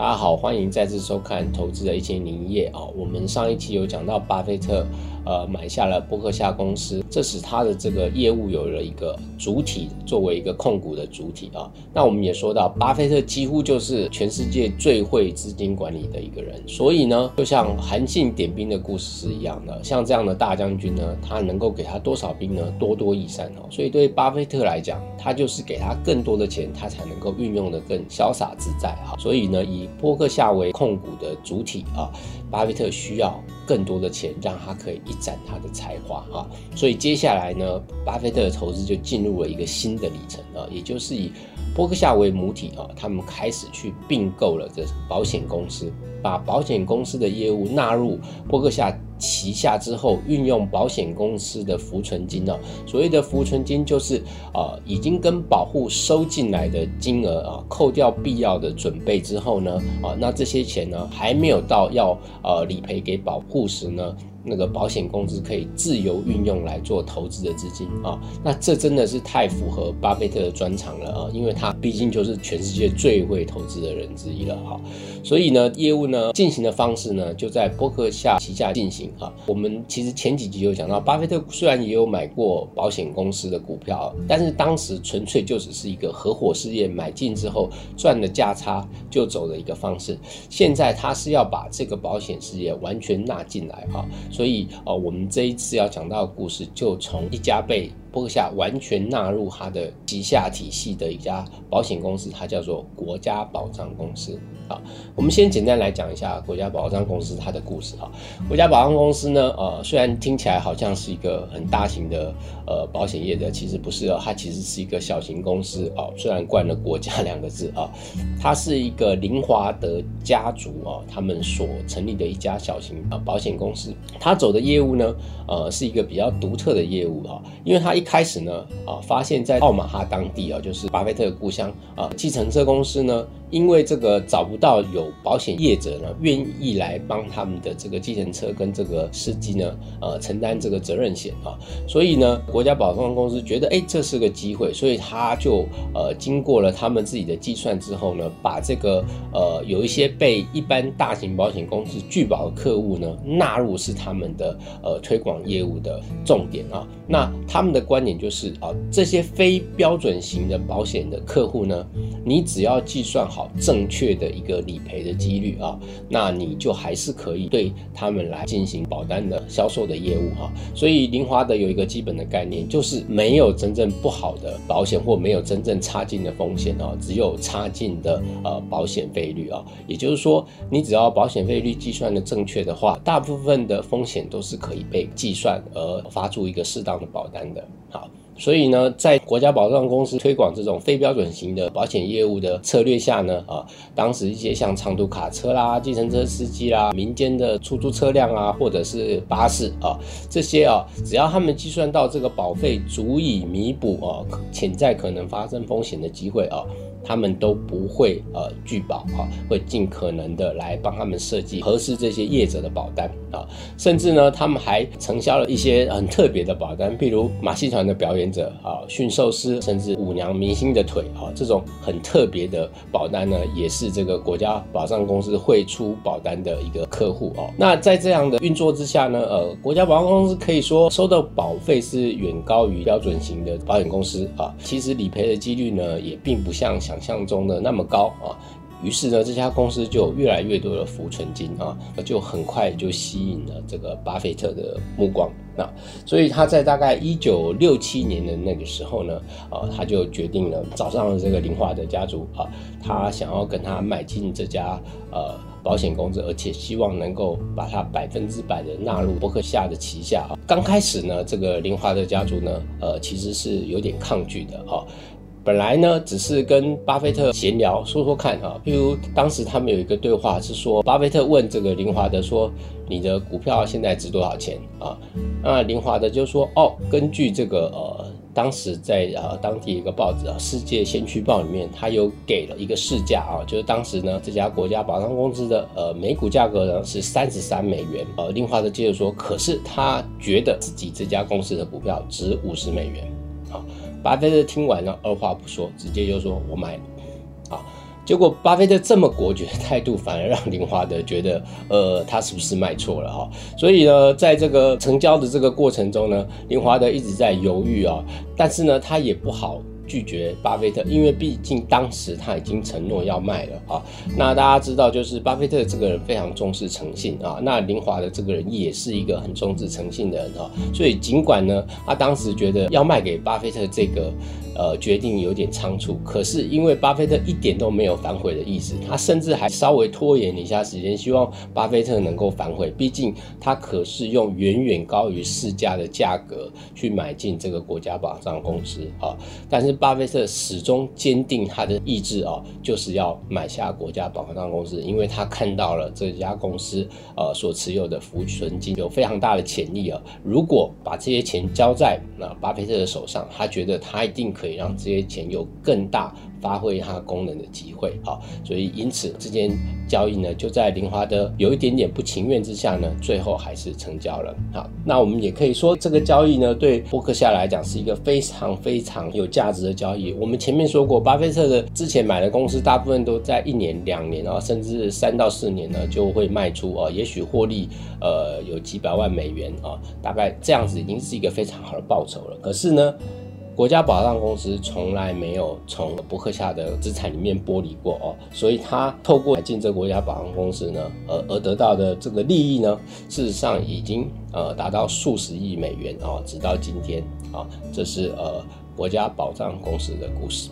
大家好，欢迎再次收看《投资的一千零一夜》哦。我们上一期有讲到巴菲特。呃，买下了伯克夏公司，这使他的这个业务有了一个主体，作为一个控股的主体啊。那我们也说到，巴菲特几乎就是全世界最会资金管理的一个人，所以呢，就像韩信点兵的故事是一样的，像这样的大将军呢，他能够给他多少兵呢？多多益善哦。所以对巴菲特来讲，他就是给他更多的钱，他才能够运用的更潇洒自在啊。所以呢，以波克夏为控股的主体啊，巴菲特需要更多的钱，让他可以。一展他的才华啊，所以接下来呢，巴菲特的投资就进入了一个新的里程啊，也就是以波克夏为母体啊，他们开始去并购了这保险公司，把保险公司的业务纳入波克夏。旗下之后，运用保险公司的浮存金呢？所谓的浮存金就是啊，已经跟保护收进来的金额啊，扣掉必要的准备之后呢，啊，那这些钱呢，还没有到要呃理赔给保护时呢，那个保险公司可以自由运用来做投资的资金啊。那这真的是太符合巴菲特的专长了啊，因为他毕竟就是全世界最会投资的人之一了哈。所以呢，业务呢进行的方式呢，就在伯克夏旗下进行。啊，我们其实前几集有讲到，巴菲特虽然也有买过保险公司的股票，但是当时纯粹就只是一个合伙事业，买进之后赚的价差就走的一个方式。现在他是要把这个保险事业完全纳进来啊，所以呃，我们这一次要讲到的故事，就从一家被波克夏完全纳入他的旗下体系的一家保险公司，它叫做国家保障公司。啊，我们先简单来讲一下国家保障公司它的故事啊。国家保障公司呢，呃，虽然听起来好像是一个很大型的呃保险业的，其实不是哦，它其实是一个小型公司哦。虽然冠了国家两个字啊，它是一个林华德家族啊，他们所成立的一家小型啊保险公司。它走的业务呢，呃，是一个比较独特的业务啊，因为它一一开始呢，啊，发现在奥马哈当地啊，就是巴菲特的故乡啊，计程车公司呢。因为这个找不到有保险业者呢，愿意来帮他们的这个计程车跟这个司机呢，呃，承担这个责任险啊，所以呢，国家保障公司觉得，哎，这是个机会，所以他就呃，经过了他们自己的计算之后呢，把这个呃，有一些被一般大型保险公司拒保的客户呢，纳入是他们的呃推广业务的重点啊。那他们的观点就是啊，这些非标准型的保险的客户呢，你只要计算好。正确的一个理赔的几率啊，那你就还是可以对他们来进行保单的销售的业务哈。所以林华德有一个基本的概念，就是没有真正不好的保险或没有真正差劲的风险啊，只有差劲的呃保险费率啊。也就是说，你只要保险费率计算的正确的话，大部分的风险都是可以被计算而发出一个适当的保单的。好。所以呢，在国家保障公司推广这种非标准型的保险业务的策略下呢，啊，当时一些像长途卡车啦、计程车司机啦、民间的出租车辆啊，或者是巴士啊，这些啊，只要他们计算到这个保费足以弥补啊潜在可能发生风险的机会啊。他们都不会呃拒保啊，会尽可能的来帮他们设计合适这些业者的保单啊，甚至呢，他们还承销了一些很特别的保单，譬如马戏团的表演者啊、驯兽师，甚至舞娘明星的腿啊，这种很特别的保单呢，也是这个国家保障公司会出保单的一个客户哦。那在这样的运作之下呢，呃，国家保障公司可以说收的保费是远高于标准型的保险公司啊，其实理赔的几率呢，也并不像。想象中的那么高啊，于是呢，这家公司就越来越多的浮存金啊，就很快就吸引了这个巴菲特的目光啊，所以他在大概一九六七年的那个时候呢，啊，他就决定了找上了这个林华德家族啊，他想要跟他买进这家呃保险公司，而且希望能够把它百分之百的纳入伯克夏的旗下啊。刚开始呢，这个林华德家族呢，呃，其实是有点抗拒的啊。本来呢，只是跟巴菲特闲聊说说看啊，譬如当时他们有一个对话是说，巴菲特问这个林华德说：“你的股票现在值多少钱啊？”那林华德就说：“哦，根据这个呃，当时在呃当地一个报纸啊，《世界先驱报》里面，他有给了一个市价啊，就是当时呢这家国家保障公司的呃每股价格呢是三十三美元。呃，林华德接着说，可是他觉得自己这家公司的股票值五十美元。”啊，巴菲特听完了，二话不说，直接就说：“我买。”啊，结果巴菲特这么果决的态度，反而让林华德觉得，呃，他是不是卖错了哈？所以呢，在这个成交的这个过程中呢，林华德一直在犹豫啊，但是呢，他也不好。拒绝巴菲特，因为毕竟当时他已经承诺要卖了啊。那大家知道，就是巴菲特这个人非常重视诚信啊。那林华的这个人也是一个很重视诚信的人啊。所以尽管呢，他当时觉得要卖给巴菲特这个。呃，决定有点仓促，可是因为巴菲特一点都没有反悔的意思，他甚至还稍微拖延了一下时间，希望巴菲特能够反悔。毕竟他可是用远远高于市价的价格去买进这个国家保障公司啊。但是巴菲特始终坚定他的意志啊，就是要买下国家保障公司，因为他看到了这家公司呃所持有的浮存金有非常大的潜力啊。如果把这些钱交在那巴菲特的手上，他觉得他一定。可以让这些钱有更大发挥它功能的机会，好，所以因此这件交易呢，就在林华德有一点点不情愿之下呢，最后还是成交了。好，那我们也可以说这个交易呢，对伯克夏来讲是一个非常非常有价值的交易。我们前面说过，巴菲特的之前买的公司大部分都在一年、两年啊，甚至三到四年呢就会卖出啊，也许获利呃有几百万美元啊，大概这样子已经是一个非常好的报酬了。可是呢？国家保障公司从来没有从伯克夏的资产里面剥离过哦，所以他透过进这国家保障公司呢，而而得到的这个利益呢，事实上已经呃达到数十亿美元哦，直到今天啊，这是呃国家保障公司的故事。